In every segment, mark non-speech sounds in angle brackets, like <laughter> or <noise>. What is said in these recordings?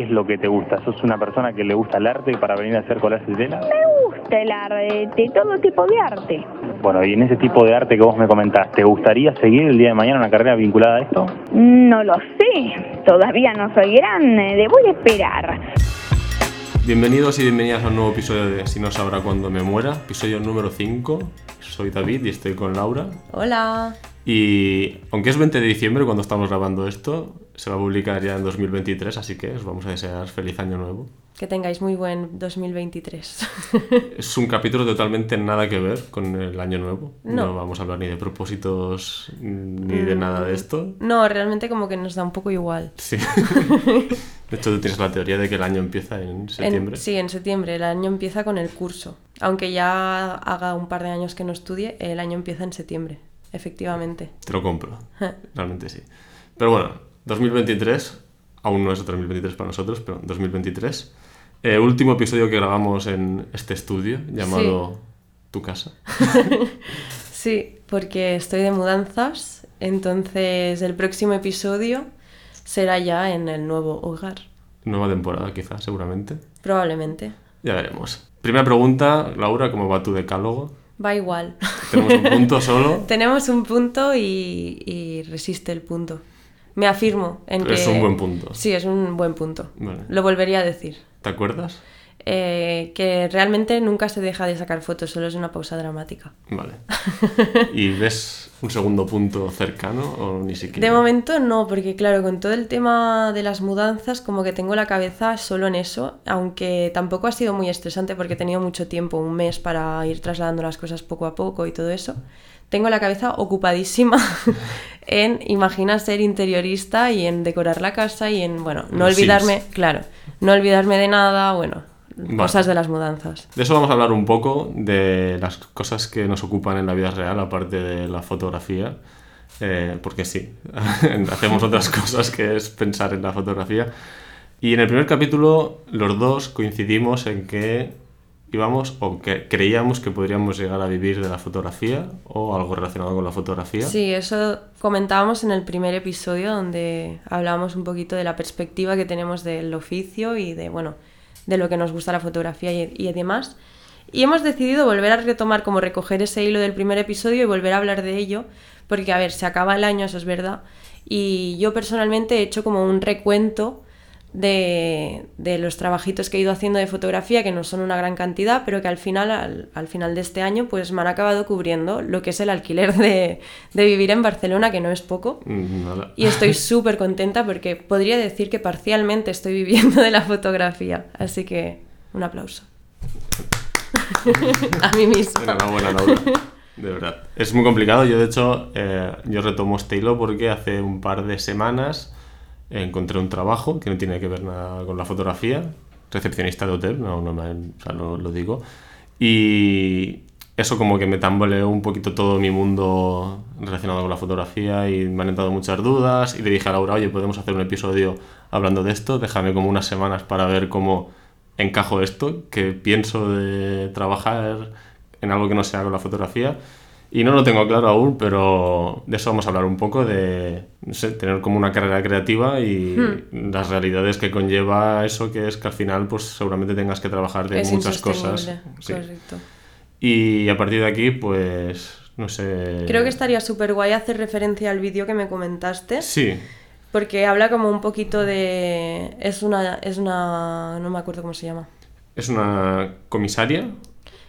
¿qué es lo que te gusta? ¿Sos una persona que le gusta el arte para venir a hacer collages de tela? Me gusta el arte, todo tipo de arte. Bueno, y en ese tipo de arte que vos me comentás, ¿te gustaría seguir el día de mañana una carrera vinculada a esto? No lo sé, todavía no soy grande, debo de esperar. Bienvenidos y bienvenidas a un nuevo episodio de Si no sabrá cuándo me muera, episodio número 5. Soy David y estoy con Laura. Hola. Y aunque es 20 de diciembre cuando estamos grabando esto, se va a publicar ya en 2023, así que os vamos a desear feliz año nuevo. Que tengáis muy buen 2023. <laughs> Es un capítulo totalmente nada que ver con el año nuevo. No. vamos a hablar ni de propósitos ni de nada de esto. No, realmente como que nos da un poco igual. Sí. <laughs> De hecho, tú tienes la teoría de que el año empieza en En- septiembre. sí, en septiembre. El año empieza con el curso. Aunque ya haga un par de años que no estudie, el año empieza en septiembre. Efectivamente. Te lo compro. Realmente sí. Pero bueno, 2023, aún no es 2023 para nosotros, pero 2023. Eh, último episodio que grabamos en este estudio llamado Tu casa. <laughs> Sí, porque estoy de mudanzas, entonces el próximo episodio será ya en el nuevo hogar. Nueva temporada, quizás, seguramente. Probablemente. Ya veremos. Primera pregunta, Laura, ¿cómo va tu decálogo? Va igual. Tenemos un punto <laughs> solo. Tenemos un punto y, y resiste el punto. Me afirmo en que... Es un buen punto. Sí, es un buen punto. Vale. Lo volvería a decir. ¿Te acuerdas? Eh, que realmente nunca se deja de sacar fotos, solo es una pausa dramática. Vale. ¿Y ves un segundo punto cercano o ni siquiera? De momento no, porque claro, con todo el tema de las mudanzas, como que tengo la cabeza solo en eso, aunque tampoco ha sido muy estresante porque he tenido mucho tiempo, un mes para ir trasladando las cosas poco a poco y todo eso. Tengo la cabeza ocupadísima <laughs> en imaginar ser interiorista y en decorar la casa y en, bueno, no Los olvidarme, claro, no olvidarme de nada, bueno, Vale. cosas de las mudanzas. De eso vamos a hablar un poco, de las cosas que nos ocupan en la vida real, aparte de la fotografía. Eh, porque sí, <laughs> hacemos otras <laughs> cosas que es pensar en la fotografía. Y en el primer capítulo los dos coincidimos en que íbamos o que creíamos que podríamos llegar a vivir de la fotografía o algo relacionado con la fotografía. Sí, eso comentábamos en el primer episodio donde hablábamos un poquito de la perspectiva que tenemos del oficio y de, bueno, de lo que nos gusta la fotografía y, demás. Y hemos decidido volver a retomar, como recoger ese hilo del primer episodio y volver a hablar de ello, porque, a ver, se acaba el año, eso es verdad, y yo personalmente he hecho como un recuento de, de los trabajitos que he ido haciendo de fotografía, que no son una gran cantidad, pero que al final, al, al final de este año, pues me han acabado cubriendo lo que es el alquiler de, de vivir en Barcelona, que no es poco. Mm, nada. Y estoy <laughs> súper contenta porque podría decir que parcialmente estoy viviendo de la fotografía. Así que un aplauso. <laughs> A mí misma. Enhorabuena, Laura. De verdad. Es muy complicado. Yo, de hecho, eh, yo retomo este hilo porque hace un par de semanas encontré un trabajo que no tiene que ver nada con la fotografía. Recepcionista de hotel, no, no, me- o sea, lo digo. Y eso como que me tambaleó un poquito todo mi mundo relacionado con la fotografía y me han entrado muchas dudas. Y le dije a Laura, oye, podemos hacer un episodio hablando de esto. Déjame como unas semanas para ver cómo encajo esto, que pienso de trabajar en algo que no sea con la fotografía. Y no lo tengo claro aún, pero de eso vamos a hablar un poco, de no sé, tener como una carrera creativa y las realidades que conlleva eso, que es que al final pues seguramente tengas que trabajar de es muchas cosas. Sí. Correcto. Y a partir de aquí, pues, no sé... Creo que estaría súper guay hacer referencia al vídeo que me comentaste. Sí, Porque habla como un poquito de... Es una... Es una... No me acuerdo cómo se llama. es una comisaria.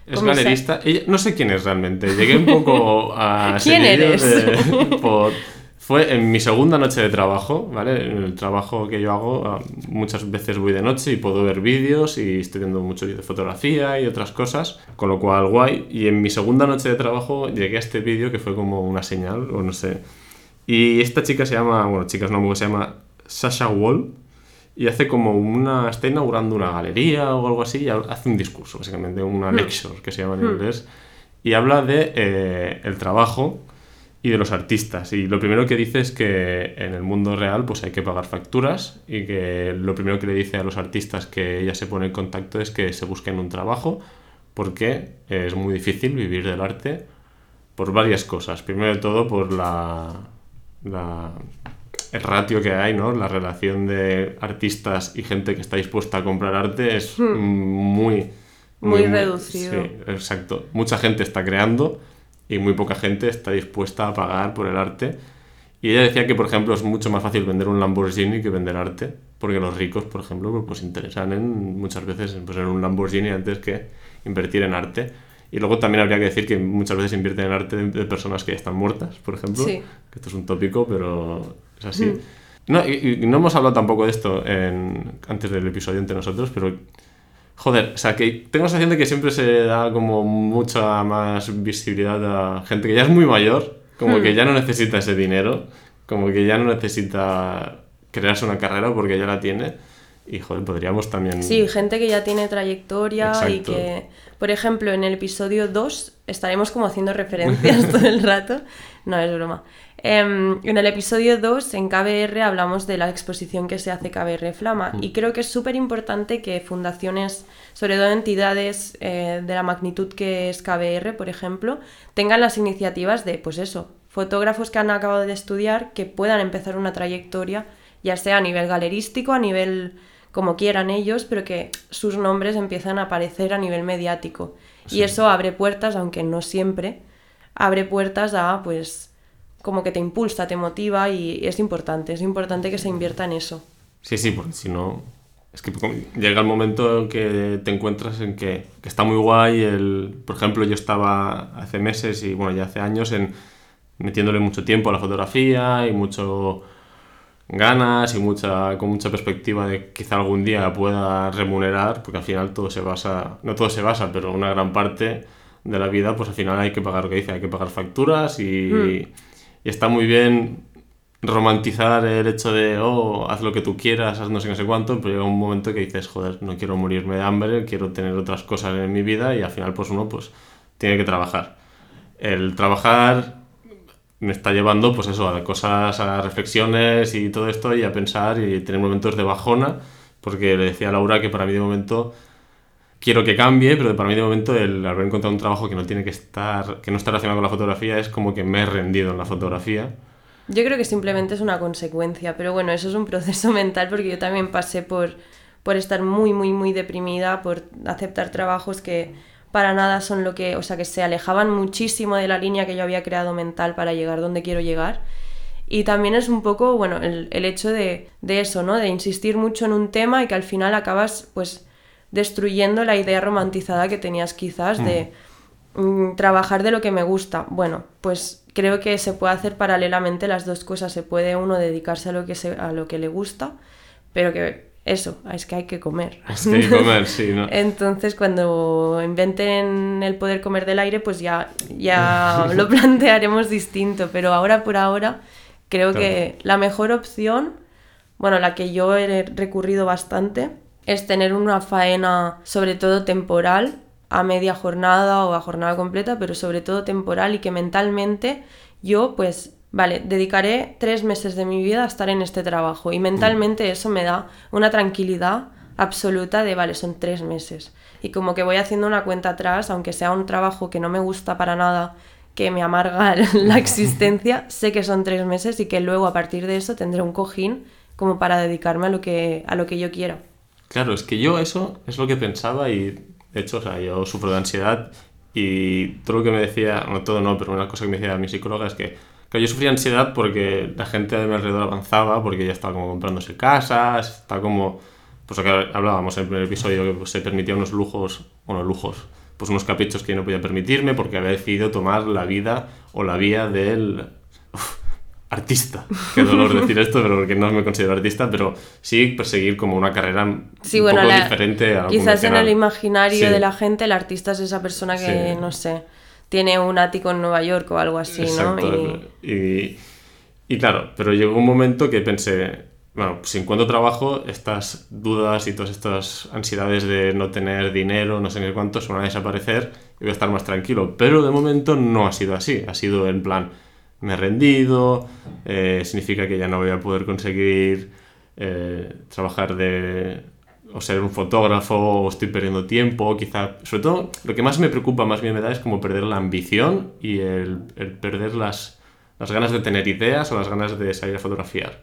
Es galerista. Ella, no sé quién es realmente. Llegué un poco a... <laughs> ¿Quién seguidillo eres? de- <laughs> por- fue en mi segunda noche de trabajo, ¿vale? En el trabajo que yo hago, ah, muchas veces voy de noche y puedo ver vídeos y estoy viendo mucho de fotografía y otras cosas, con lo cual guay. Y en mi segunda noche de trabajo llegué a este vídeo que fue como una señal, o no sé. Y esta chica se llama, bueno, chica es una mujer, se llama Sasha Wall y hace como una, está inaugurando una galería o algo así y ha- hace un discurso, básicamente, una lecture que se llama en inglés, y habla de eh, el trabajo y de los artistas. Y lo primero que dice es que en el mundo real pues hay que pagar facturas y que lo primero que le dice a los artistas que ella se pone en contacto es que se busquen un trabajo porque es muy difícil vivir del arte por varias cosas. Primero de todo por la, la el ratio que hay, ¿no? La relación de artistas y gente que está dispuesta a comprar arte es muy... Muy, reducido. Sí, exacto. Mucha gente está creando y muy poca gente está dispuesta a pagar por el arte. Y ella decía que, por ejemplo, es mucho más fácil vender un Lamborghini que vender arte, porque los ricos, por ejemplo, pues interesan en, muchas veces pues, en un Lamborghini antes que invertir en arte. Y luego también habría que decir que muchas veces invierten en arte de, personas que ya están muertas, por ejemplo. Sí. Que esto es un tópico, pero es así. No, y, y no hemos hablado tampoco de esto en, antes del episodio entre nosotros, pero Joder, o sea, que tengo la sensación de que siempre se da como mucha más visibilidad a gente que ya es muy mayor, como que ya no necesita ese dinero, como que ya no necesita crearse una carrera porque ya la tiene. Y joder, podríamos también. Sí, gente que ya tiene trayectoria y que, por ejemplo, en el episodio 2 estaremos como haciendo referencias <laughs> todo el rato. No, es broma. Em, en el episodio 2, en KBR, hablamos de la exposición que se hace KBR Flama. Y creo que es súper importante que fundaciones, sobre todo entidades eh, de la magnitud que es KBR, por ejemplo, tengan las iniciativas de, pues eso, fotógrafos que han acabado de estudiar que puedan empezar una trayectoria, ya sea a nivel galerístico, a nivel como quieran ellos, pero que sus nombres empiezan a aparecer a nivel mediático. Y eso abre puertas, aunque no siempre, abre puertas a, pues, como que te impulsa, te motiva y es importante, es importante que se invierta en eso. Sí, sí, porque si no. Es que llega el momento en que te encuentras en que, que está muy guay. El, por ejemplo, yo estaba hace meses y bueno, ya hace años en metiéndole mucho tiempo a la fotografía y mucho ganas y mucha, con mucha perspectiva de quizá algún día pueda remunerar, porque al final todo se basa, no todo se basa, pero una gran parte de la vida, pues al final hay que pagar lo que dice, hay que pagar facturas y, y está muy bien romantizar el hecho de, oh, haz lo que tú quieras, haz no sé no sé cuánto, pero llega un momento que dices, joder, no quiero morirme de hambre, quiero tener otras cosas en mi vida y al final pues uno pues tiene que trabajar. El trabajar me está llevando pues eso, a cosas, a reflexiones y todo esto y a pensar y tener momentos de bajona, porque le decía a Laura que para mí de momento quiero que cambie, pero para mí de momento el haber encontrado un trabajo que no tiene que estar, que no está relacionado con la fotografía es como que me he rendido en la fotografía. Yo creo que simplemente es una consecuencia, pero bueno, eso es un <laughs> proceso mental porque yo también pasé por, por estar muy, muy, muy deprimida, por aceptar trabajos que para nada son lo que, o sea, que se alejaban muchísimo de la línea que yo había creado mental para llegar donde quiero llegar. Y también es un poco, bueno, el, el hecho de, de eso, ¿no? De insistir mucho en un tema y que al final acabas, pues, destruyendo la idea romantizada que tenías quizás de mm, trabajar de lo que me gusta. Bueno, pues creo que se puede hacer paralelamente las dos cosas. Se puede uno dedicarse a lo que, se, a lo que le gusta, pero que eso, es que hay que comer. <laughs> Es que hay que comer, sí, ¿no? <laughs> Entonces, cuando inventen el poder comer del aire, pues ya, ya <laughs> lo plantearemos distinto. Pero ahora por ahora, creo Claro. que la mejor opción, bueno, la que yo he recurrido bastante, es tener una faena, sobre todo temporal, a media jornada o a jornada completa, pero sobre todo temporal y que mentalmente yo, pues, vale, dedicaré tres meses de mi vida a estar en este trabajo y mentalmente eso me da una tranquilidad absoluta de, vale, son tres meses. Y como que voy haciendo una cuenta atrás, aunque sea un trabajo que no me gusta para nada, que me amarga <laughs> la existencia, sé que son tres meses y que luego a partir de eso tendré un cojín como para dedicarme a lo que, a lo que yo quiera. Claro, es que yo eso es lo que pensaba y de hecho, o sea, yo sufro de ansiedad y todo lo que me decía, no todo no, pero una cosa que me decía mi psicóloga es que claro, yo sufría ansiedad porque la gente de mi alrededor avanzaba, porque ya estaba como comprándose casas, está como, pues lo que hablábamos en el primer episodio, que pues, se permitía unos lujos, bueno, lujos, pues unos caprichos que yo no podía permitirme porque había decidido tomar la vida o la vía del artista. Qué dolor decir esto, pero porque no me considero artista, pero sí perseguir como una carrera Sí, un bueno, poco la- diferente a la quizás en el imaginario Sí. de la gente el artista es esa persona que, Sí. no sé, tiene un ático en Nueva York o algo así, ¿no? Y- Y, y claro, pero llegó un momento que pensé, bueno, si encuentro trabajo, estas dudas y todas estas ansiedades de no tener dinero, no sé qué cuánto, se van a desaparecer y voy a estar más tranquilo. Pero de momento no ha sido así. Ha sido en plan, me he rendido, eh, significa que ya no voy a poder conseguir eh, trabajar de o ser un fotógrafo o estoy perdiendo tiempo, quizá, sobre todo lo que más me preocupa, más bien me da es como perder la ambición y el, el perder las, las ganas de tener ideas o las ganas de salir a fotografiar.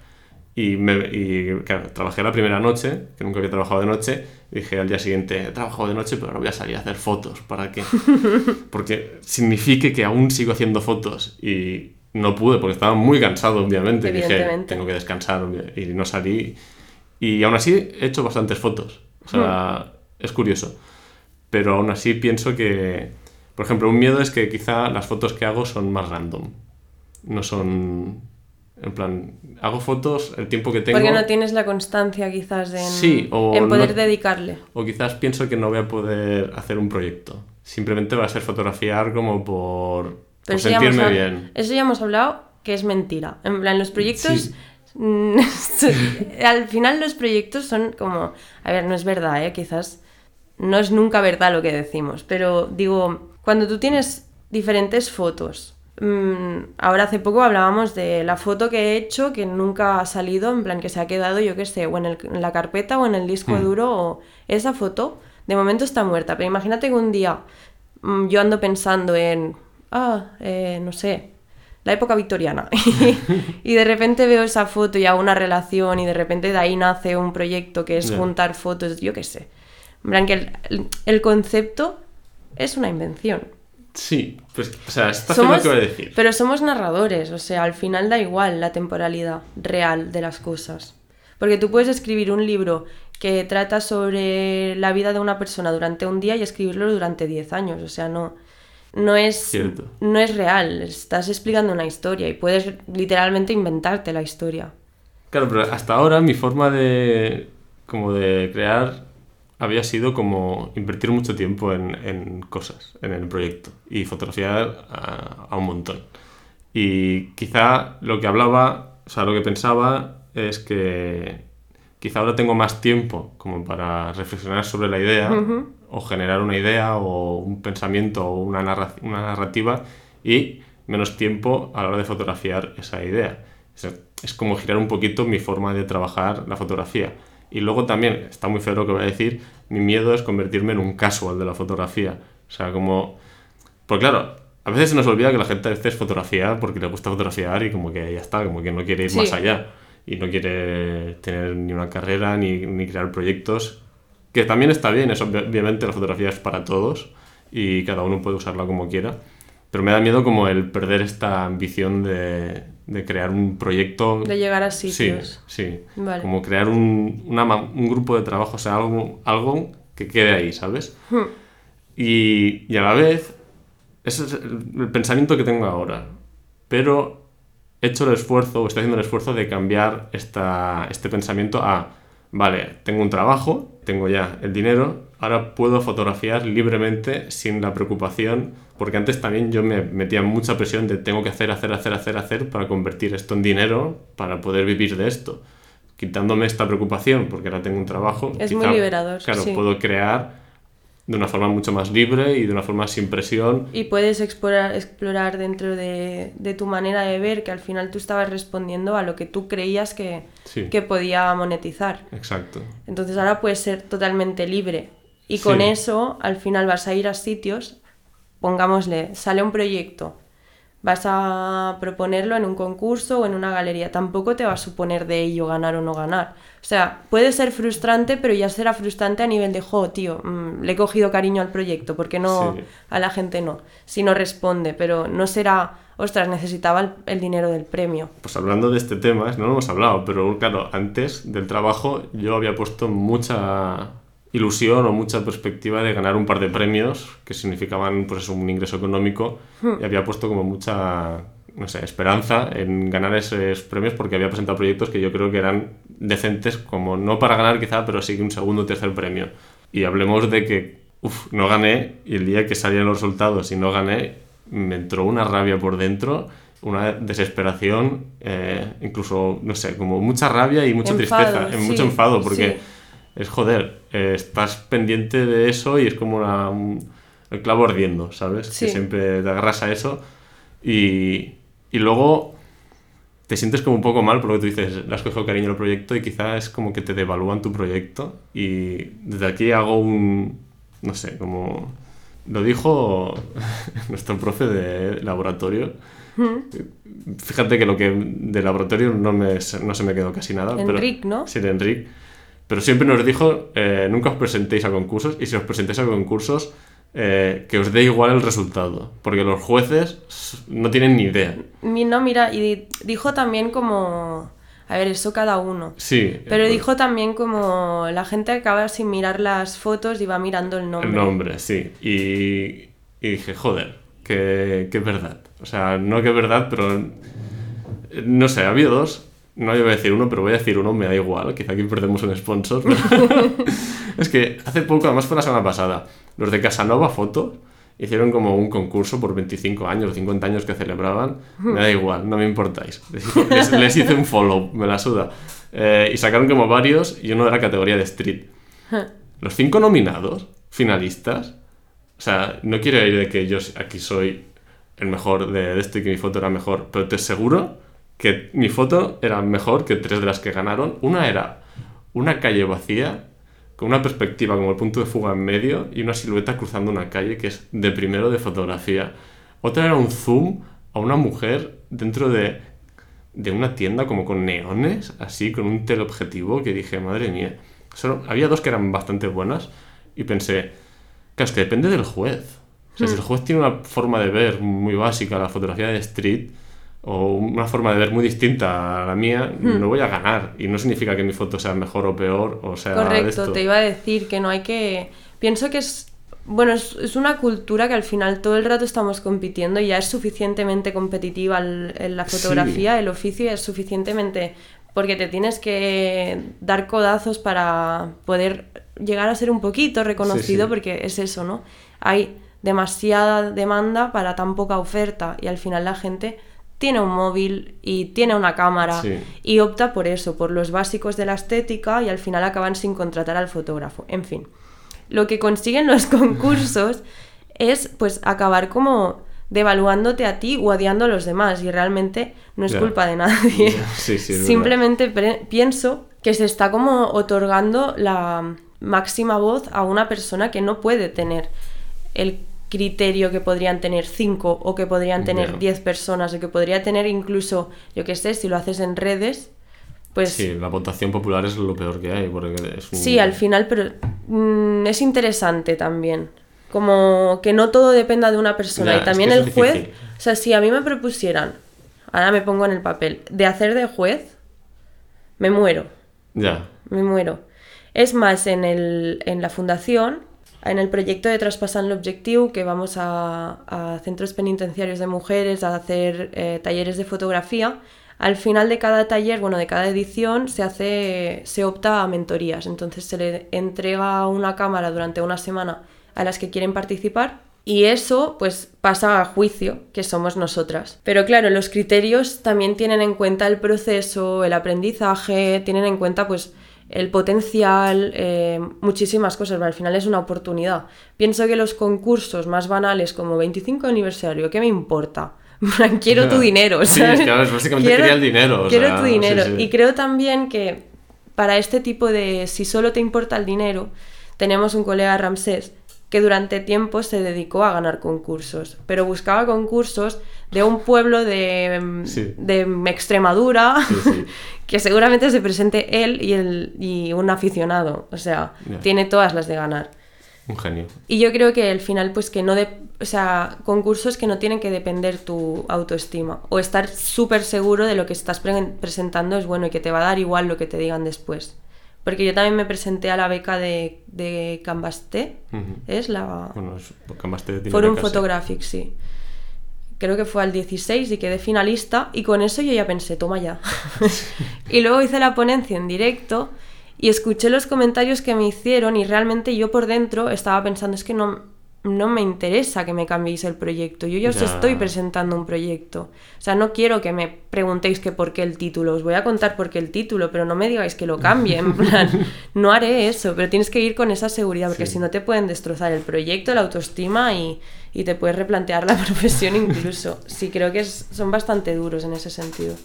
Y, me, y claro, trabajé la primera noche, que nunca había trabajado de noche, dije al día siguiente, he trabajado de noche, pero ahora voy a salir a hacer fotos. ¿Para qué? <laughs> Porque signifique que aún sigo haciendo fotos. Y no pude, porque estaba muy cansado, obviamente. Dije, tengo que descansar y no salí. Y aún así he hecho bastantes fotos. O sea, es curioso. Pero aún así pienso que, por ejemplo, un miedo es que quizá las fotos que hago son más random. No son, en plan, hago fotos el tiempo que tengo. Porque no tienes la constancia quizás en, Sí, o en poder no- dedicarle. O quizás pienso que no voy a poder hacer un proyecto. Simplemente va a ser fotografiar como por, eso ya, hemos, sentirme hab- bien. eso ya hemos hablado que es mentira. En plan, los proyectos... Sí. mm, <laughs> al final los proyectos son como... A ver, no es verdad, ¿eh? Quizás no es nunca verdad lo que decimos, pero digo, cuando tú tienes diferentes fotos, mm, ahora hace poco hablábamos de la foto que he hecho que nunca ha salido, en plan que se ha quedado, yo qué sé, o en, el- en la carpeta o en el disco Hmm. duro, o esa foto de momento está muerta, pero imagínate que un día mm, yo ando pensando en, ah, eh, no sé, la época victoriana. <laughs> y de repente veo esa foto y hago una relación y de repente de ahí nace un proyecto que es juntar fotos, yo qué sé. En plan que el, concepto es una invención. Sí, pues, o sea, está haciendo lo que voy a decir. pero somos narradores, o sea, al final da igual la temporalidad real de las cosas. Porque tú puedes escribir un libro que trata sobre la vida de una persona durante un día y escribirlo durante 10 años, o sea, no, no, es, Cierto. no es real, estás explicando una historia y puedes literalmente inventarte la historia. Claro, pero hasta ahora mi forma de, como de crear había sido como invertir mucho tiempo en, en cosas, en el proyecto, y fotografiar a, a un montón. Y quizá lo que hablaba, o sea, lo que pensaba es que quizá ahora tengo más tiempo como para reflexionar sobre la idea o generar una idea o un pensamiento o una, narra- una narrativa y menos tiempo a la hora de fotografiar esa idea. Es, es como girar un poquito mi forma de trabajar la fotografía. Y luego también, está muy feo lo que voy a decir, mi miedo es convertirme en un casual de la fotografía. O sea, como... Pues claro, a veces se nos olvida que la gente a veces fotografía porque le gusta fotografiar y como que ya está, como que no quiere ir Sí. más allá. Y no quiere tener ni una carrera ni, ni crear proyectos. Que también está bien, obvi- obviamente la fotografía es para todos y cada uno puede usarla como quiera. Pero me da miedo como el perder esta ambición de, de crear un proyecto. De llegar a Sí, sitios. sí. Vale. Como crear un, una un grupo de trabajo, o sea, algo, algo que quede ahí, ¿sabes? Hmm. Y, y a la vez, ese es el, el pensamiento que tengo ahora. Pero he hecho el esfuerzo, o estoy haciendo el esfuerzo de cambiar esta, este pensamiento a, vale, tengo un trabajo, tengo ya el dinero, ahora puedo fotografiar libremente sin la preocupación, porque antes también yo me metía mucha presión de tengo que hacer, hacer, hacer, hacer, hacer para convertir esto en dinero, para poder vivir de esto. Quitándome esta preocupación, porque ahora tengo un trabajo. Es muy liberador, Claro, sí. puedo crear de una forma mucho más libre y de una forma sin presión. Y puedes explorar, explorar dentro de, de tu manera de ver que al final tú estabas respondiendo a lo que tú creías que, Sí. que podía monetizar. Exacto. Entonces ahora puedes ser totalmente libre. Y con Sí. eso al final vas a ir a sitios, pongámosle, sale un proyecto, vas a proponerlo en un concurso o en una galería. Tampoco te va a suponer de ello ganar o no ganar. O sea, puede ser frustrante, pero ya será frustrante a nivel de, jo, tío, mm, le he cogido cariño al proyecto, porque no Sí. a la gente no? Si no responde, pero no será, ostras, necesitaba el, el dinero del premio. Pues hablando de este tema, no lo hemos hablado, pero claro, antes del trabajo yo había puesto mucha ilusión o mucha perspectiva de ganar un par de premios que significaban pues eso, un ingreso económico y había puesto como mucha no sé, esperanza en ganar esos premios porque había presentado proyectos que yo creo que eran decentes como no para ganar quizá pero sí un segundo o tercer premio y hablemos de que uf, no gané y el día que salían los resultados y no gané me entró una rabia por dentro una desesperación, eh, incluso, no sé, como mucha rabia y mucha Enfado, tristeza, sí, mucho enfado, porque sí. Es joder, eh, estás pendiente de eso y es como una- un- el clavo ardiendo, ¿sabes? Sí. Que siempre te agarras a eso y, y luego te sientes como un poco mal porque tú dices, le has cogido cariño al proyecto y quizás es como que te devalúan tu proyecto y desde aquí hago un, no sé, como lo dijo <laughs> nuestro profe de laboratorio, Fíjate que lo que de laboratorio no, me, no se me quedó casi nada. Enric, ¿no? Sí, de Enric. Pero siempre nos dijo, eh, nunca os presentéis a concursos y si os presentéis a concursos, eh, que os dé igual el resultado, porque los jueces no tienen ni idea. No, mira, y dijo también como... A ver, eso cada uno. Sí. Pero dijo también como la gente acaba sin mirar las fotos y va mirando el nombre. El nombre, sí. Y, y dije, joder, que, que, es verdad. O sea, no que es verdad, pero... No sé, había dos. No voy a decir uno, pero voy a decir uno, me da igual. Quizá aquí perdemos un sponsor. <laughs> es que hace poco, además fue la semana pasada, los de Casanova Fotos hicieron como un concurso por 25 años o 50 años que celebraban. Me da igual, no me importáis. Les, hice un follow, me la suda. Eh, y sacaron como varios y uno de la categoría de street. Los cinco nominados, finalistas, o sea, no quiero ir de que yo aquí soy el mejor de, esto y que mi foto era mejor, pero te aseguro que mi foto era mejor que tres de las que ganaron. Una era una calle vacía con una perspectiva como el punto de fuga en medio y una silueta cruzando una calle que es de primero de fotografía. Otra era un zoom a una mujer dentro de, de una tienda como con neones, así, con un teleobjetivo que dije, madre mía. Solo, había dos que eran bastante buenas y pensé, claro, es que depende del juez. O sea, si el hmm. juez tiene una forma de ver muy básica la fotografía de street, o una forma de ver muy distinta a la mía, hmm. no voy a ganar. Y no significa que mi foto sea mejor o peor, o sea... Correcto, te iba a decir que no hay que... Pienso que es... Bueno, es, una cultura que al final todo el rato estamos compitiendo y ya es suficientemente competitiva en la fotografía, el oficio es suficientemente... Porque te tienes que dar codazos para poder llegar a ser un poquito reconocido, porque es eso, ¿no? Hay demasiada demanda para tan poca oferta y al final la gente tiene un móvil y tiene una cámara y opta por eso, por los básicos de la estética y al final acaban sin contratar al fotógrafo. En fin, lo que consiguen los <laughs> concursos es pues acabar como devaluándote a ti o odiando a los demás y realmente no es culpa de nadie. Simplemente pienso que se está como otorgando la máxima voz a una persona que no puede tener el criterio que podrían tener cinco o que podrían tener diez personas o que podría tener incluso, yo qué sé, si lo haces en redes, pues... Sí, la votación popular es lo peor que hay. Porque es Sí, al final, pero mm, es interesante también. Como que no todo dependa de una persona. y también el juez, o sea, si a mí me propusieran, ahora me pongo en el papel, de hacer de juez, me muero. Ya. Me muero. Es más, en, el, en la fundación en el proyecto de Traspasando el Objetivo, que vamos a, centros penitenciarios de mujeres a hacer eh, talleres de fotografía, al final de cada taller, bueno, de cada edición, se hace, se opta a mentorías. Entonces se le entrega una cámara durante una semana a las que quieren participar y eso pues pasa a juicio, que somos nosotras. Pero claro, los criterios también tienen en cuenta el proceso, el aprendizaje, tienen en cuenta pues el potencial, eh, muchísimas cosas, pero al final es una oportunidad. Pienso que los concursos más banales como 25 aniversario, ¿qué me importa? <laughs> quiero tu dinero, ¿sabes? Sí, claro, básicamente quiero, el dinero. quiero tu dinero. Y creo también que para este tipo de, si solo te importa el dinero, tenemos un colega Ramsés que durante tiempo se dedicó a ganar concursos, pero buscaba concursos de un pueblo de, de Extremadura, <laughs> que seguramente se presente él y, el, y un aficionado, o sea, tiene todas las de ganar. Un genio. Y yo creo que al final, pues que no de, o sea, concursos que no tienen que depender tu autoestima o estar súper seguro de lo que estás presentando es bueno y que te va a dar igual lo que te digan después. Porque yo también me presenté a la beca de, de Canvasté, es la... Bueno, Canvasté tiene Forum Photographic, sí. Creo que fue al 16 y quedé finalista y con eso yo ya pensé, toma ya. <laughs> y luego hice la ponencia en directo y escuché los comentarios que me hicieron y realmente yo por dentro estaba pensando, es que no, no me interesa que me cambiéis el proyecto. Yo ya os estoy presentando un proyecto. O sea, no quiero que me preguntéis que por qué el título. Os voy a contar por qué el título, pero no me digáis que lo cambie. En plan, <laughs> no haré eso, pero tienes que ir con esa seguridad, porque si no te pueden destrozar el proyecto, la autoestima y, y te puedes replantear la <laughs> profesión incluso. Sí, creo que son bastante duros en ese sentido.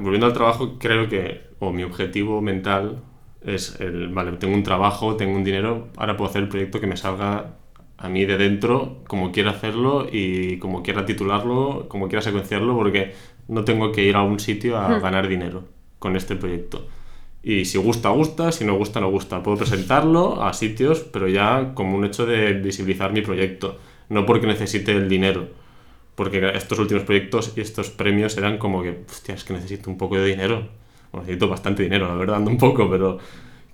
volviendo al trabajo, creo que, o mi objetivo mental es el, vale, tengo un trabajo, tengo un dinero, ahora puedo hacer el proyecto que me salga a mí de dentro como quiera hacerlo y como quiera titularlo, como quiera secuenciarlo, porque no tengo que ir a un sitio a Hmm. ganar dinero con este proyecto. Y si gusta, gusta, si no gusta, no gusta. Puedo presentarlo a sitios, pero ya como un hecho de visibilizar mi proyecto, no porque necesite el dinero. Porque estos últimos proyectos y estos premios eran como que, hostia, es que necesito un poco de dinero. Bueno, necesito bastante dinero, la verdad, <laughs> ando un poco, pero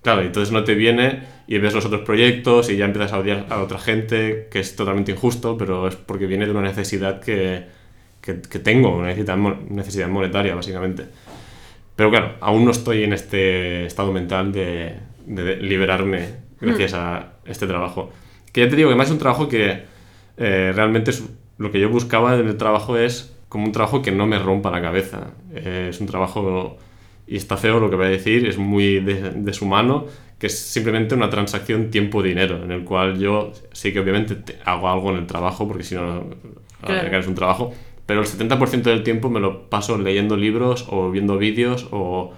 claro, entonces no te viene y ves los otros proyectos y ya empiezas a odiar a otra gente, que es totalmente injusto, pero es porque viene de una necesidad que, que, que tengo, una necesidad, necesidad monetaria, básicamente. Pero claro, aún no estoy en este estado mental de, de liberarme gracias a este trabajo. Que ya te digo que más es un trabajo que eh, realmente es, lo que yo buscaba en el trabajo es como un trabajo que no me rompa la cabeza. Eh, es un trabajo, y está feo lo que voy a decir, es muy de- deshumano, que es simplemente una transacción tiempo-dinero, en el cual yo sí que obviamente te- hago algo en el trabajo, porque si no, Claro. es un trabajo, pero el 70% del tiempo me lo paso leyendo libros o viendo vídeos o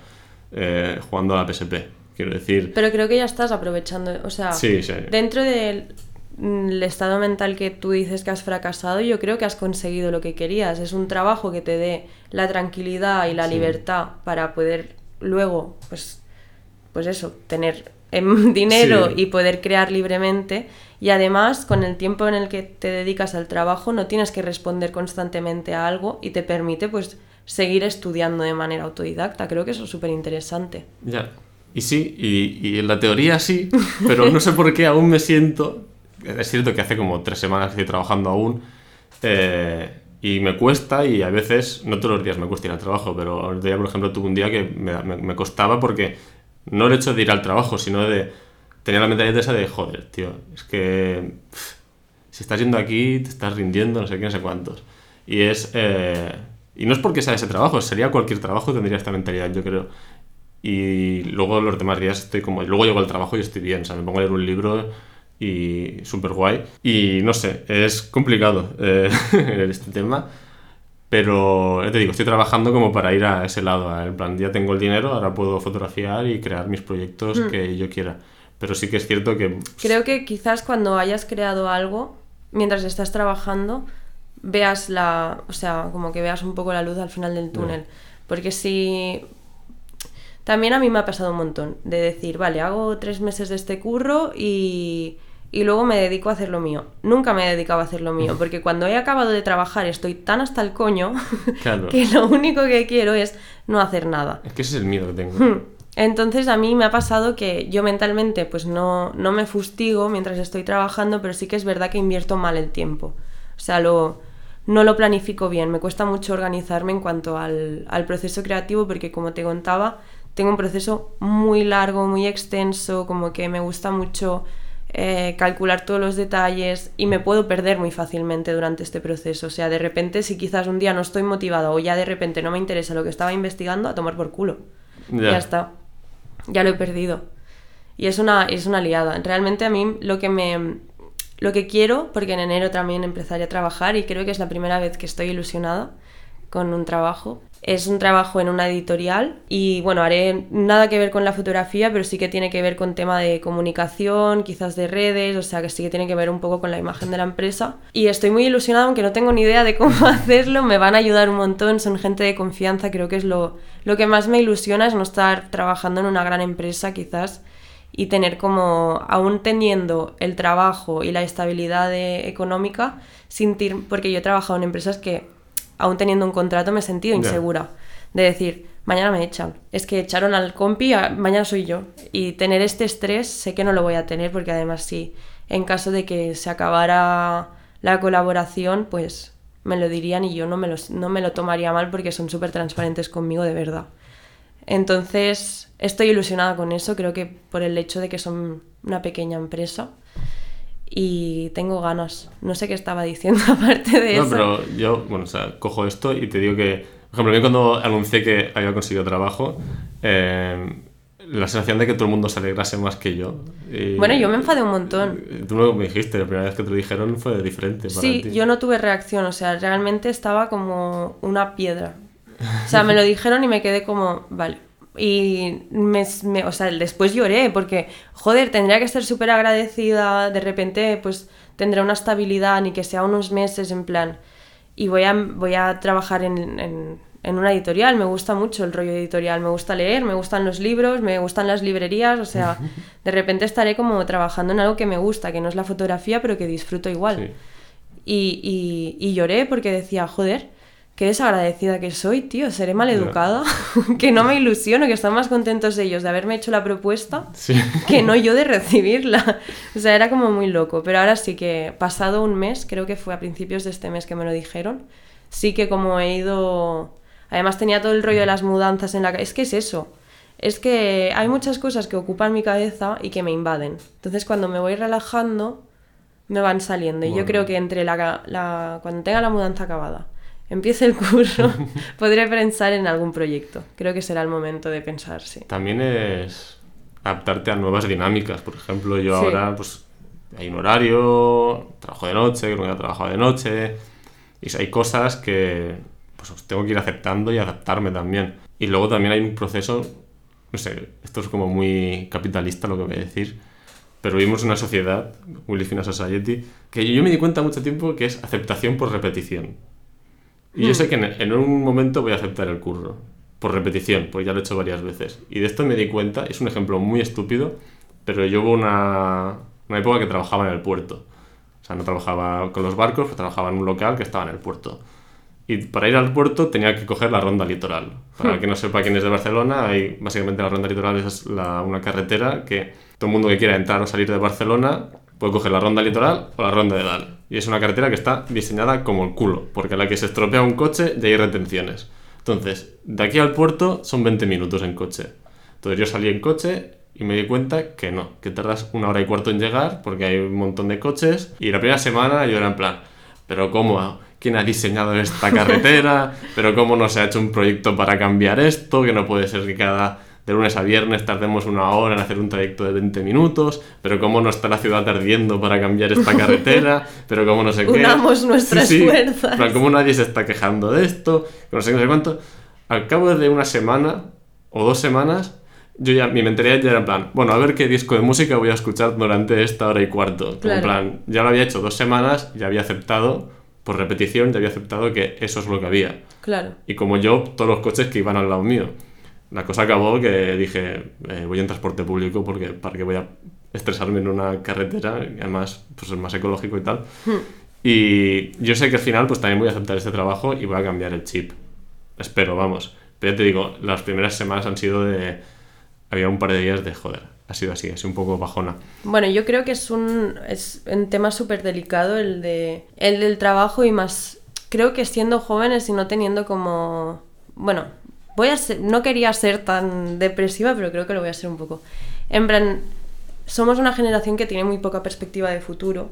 eh, jugando a la PSP. Quiero decir, Pero creo que ya estás aprovechando, o sea, Sí, sí. dentro del el estado mental que tú dices que has fracasado, yo creo que has conseguido lo que querías. Es un trabajo que te dé la tranquilidad y la Sí. libertad para poder luego, pues, pues eso, tener em, <laughs> dinero Sí. y poder crear libremente. Y además, con el tiempo en el que te dedicas al trabajo, no tienes que responder constantemente a algo y te permite, pues, seguir estudiando de manera autodidacta. Creo que eso es súper interesante. Ya. Y sí, y, y en la teoría sí, pero no sé por qué aún me siento. Es cierto que hace como tres semanas que estoy trabajando aún. eh, y me cuesta, y a veces, no todos los días me cuesta ir al trabajo, pero el día, por ejemplo, tuve un día que me, me- me costaba porque no el hecho de ir al trabajo, sino de. Tenía la mentalidad esa de, joder, tío, es que. pff, si estás yendo aquí, te estás rindiendo, no sé qué, no sé cuántos. Y es. eh, y no es porque sea ese trabajo, sería cualquier trabajo tendría esta mentalidad, yo creo. Y luego los demás días estoy como. Luego llego al trabajo y estoy bien, o sea, me pongo a leer un libro y súper guay. Y no sé, es complicado eh, <laughs> este tema. Pero ya te digo, estoy trabajando como para ir a ese lado. En plan, ya tengo el dinero, ahora puedo fotografiar y crear mis proyectos que yo quiera. Pero sí que es cierto que. Creo que quizás cuando hayas creado algo, mientras estás trabajando, veas la, o sea, como que veas un poco la luz al final del túnel. Porque si... También a mí me ha pasado un montón de decir, vale, hago tres meses de este curro y, y luego me dedico a hacer lo mío. Nunca me he dedicado a hacer lo mío, porque cuando he acabado de trabajar estoy tan hasta el coño <laughs> Claro. que lo único que quiero es no hacer nada. Es que ese es el miedo que tengo. Hmm. Entonces a mí me ha pasado que yo mentalmente pues no, no me fustigo mientras estoy trabajando, pero sí que es verdad que invierto mal el tiempo. O sea, lo, no lo planifico bien. Me cuesta mucho organizarme en cuanto al, al proceso creativo porque como te contaba, tengo un proceso muy largo, muy extenso, como que me gusta mucho eh, calcular todos los detalles y me puedo perder muy fácilmente durante este proceso. O sea, de repente si quizás un día no estoy motivada o ya de repente no me interesa lo que estaba investigando, a tomar por culo. Ya. Ya está. Ya lo he perdido. Y es una, es una liada. Realmente a mí lo que me. Lo que quiero, porque en enero también empezaré a trabajar y creo que es la primera vez que estoy ilusionada con un trabajo. Es un trabajo en una editorial y bueno, haré nada que ver con la fotografía, pero sí que tiene que ver con tema de comunicación, quizás de redes, o sea que sí que tiene que ver un poco con la imagen de la empresa. Y estoy muy ilusionada, aunque no tengo ni idea de cómo <laughs> hacerlo, me van a ayudar un montón, son gente de confianza, creo que es lo, lo que más me ilusiona, es no estar trabajando en una gran empresa quizás y tener como, aún teniendo el trabajo y la estabilidad económica, sentir, porque yo he trabajado en empresas que, aún teniendo un contrato, me he sentido insegura. De decir, mañana me echan. Es que echaron al compi, a- mañana soy yo. Y tener este estrés sé que no lo voy a tener, porque además sí, en caso de que se acabara la colaboración, pues me lo dirían y yo no me, los- no me lo tomaría mal porque son súper transparentes conmigo de verdad. Entonces, estoy ilusionada con eso, creo que por el hecho de que son una pequeña empresa y tengo ganas. No sé qué estaba diciendo <laughs> aparte de No, eso. pero yo, bueno, o sea, cojo esto y te digo que, por ejemplo, mí cuando anuncié que había conseguido trabajo, eh, la sensación de que todo el mundo se alegrase más que yo. y- Bueno, yo me enfadé un montón. Eh, Tú no me dijiste, la primera vez que te lo dijeron fue diferente para Sí, ti. yo no tuve reacción, o sea, realmente estaba como una piedra. O sea, me lo dijeron y me quedé como, vale. Y me, me- o sea, después lloré porque, joder, tendría que estar súper agradecida, de repente pues tendré una estabilidad, ni que sea unos meses en plan, y voy a, voy a trabajar en, en, en una editorial, me gusta mucho el rollo editorial, me gusta leer, me gustan los libros, me gustan las librerías, o sea, <laughs> de repente estaré como trabajando en algo que me gusta, que no es la fotografía, pero que disfruto igual. Sí. Y, y- y lloré porque decía, joder, qué desagradecida que soy, tío, seré maleducada, <laughs> que no me ilusiono, que están más contentos ellos de haberme hecho la propuesta Sí. que no yo de recibirla. O sea, era como muy loco. Pero ahora sí que, pasado un mes, creo que fue a principios de este mes que me lo dijeron, sí que como he ido... Además tenía todo el rollo de las mudanzas en la cabeza. Es que es eso. Es que hay muchas cosas que ocupan mi cabeza y que me invaden. Entonces cuando me voy relajando, me van saliendo. Y yo creo que entre la, la- cuando tenga la mudanza acabada, empiece el curso, <laughs> podré pensar en algún proyecto. Creo que será el momento de pensar, sí. También es adaptarte a nuevas dinámicas. Por ejemplo, yo Sí. ahora, pues, hay un horario, trabajo de noche, que nunca he trabajado de noche, y hay cosas que pues tengo que ir aceptando y adaptarme también. Y luego también hay un proceso, no sé, esto es como muy capitalista lo que voy a decir, pero vivimos una sociedad, Willy Fina Society, que yo me di cuenta mucho tiempo que es aceptación por repetición. Y yo sé que en, en un momento voy a aceptar el curro, por repetición, porque ya lo he hecho varias veces. Y de esto me di cuenta, es un ejemplo muy estúpido, pero yo hubo una, una época que trabajaba en el puerto. O sea, no trabajaba con los barcos, pero trabajaba en un local que estaba en el puerto. Y para ir al puerto tenía que coger la ronda litoral. Para el que no sepa quién es de Barcelona, hay, básicamente la ronda litoral es la- una carretera que todo el mundo que quiera entrar o salir de Barcelona puede coger la ronda litoral o la ronda de Dal. Y es una carretera que está diseñada como el culo, porque a la que se estropea un coche ya hay retenciones. Entonces, de aquí al puerto son 20 minutos en coche. Entonces yo salí en coche y me di cuenta que no, que tardas una hora y cuarto en llegar porque hay un montón de coches. Y la primera semana yo era en plan, pero ¿cómo? ¿Quién ha diseñado esta carretera? <laughs> ¿Pero cómo no se ha hecho un proyecto para cambiar esto? Que no puede ser que cada de lunes a viernes tardemos una hora en hacer un trayecto de 20 minutos, pero cómo no está la ciudad ardiendo para cambiar esta <laughs> carretera, pero cómo no sé qué. Unamos nuestras fuerzas. En plan, cómo nadie se está quejando de esto, no sé, no sé cuánto. Al cabo de una semana o dos semanas, yo ya, mi mentalidad ya era en plan, bueno, a ver qué disco de música voy a escuchar durante esta hora y cuarto. Claro. En plan, ya lo había hecho dos semanas, ya había aceptado, por repetición, ya había aceptado que eso es lo que había. Claro. Y como yo, todos los coches que iban al lado mío. La cosa acabó que dije, eh, voy en transporte público porque para qué voy a estresarme en una carretera, además pues es más ecológico y tal. Y yo sé que al final pues también voy a aceptar este trabajo y voy a cambiar el chip. Espero, vamos. Pero ya te digo, las primeras semanas han sido de... Había un par de días de joder. Ha sido así, sido un poco bajona. Bueno, yo creo que es un, es un tema súper delicado el, de, el del trabajo y más, creo que siendo jóvenes y no teniendo como, bueno, voy a ser, no quería ser tan depresiva, pero creo que lo voy a ser un poco. En plan, somos una generación que tiene muy poca perspectiva de futuro,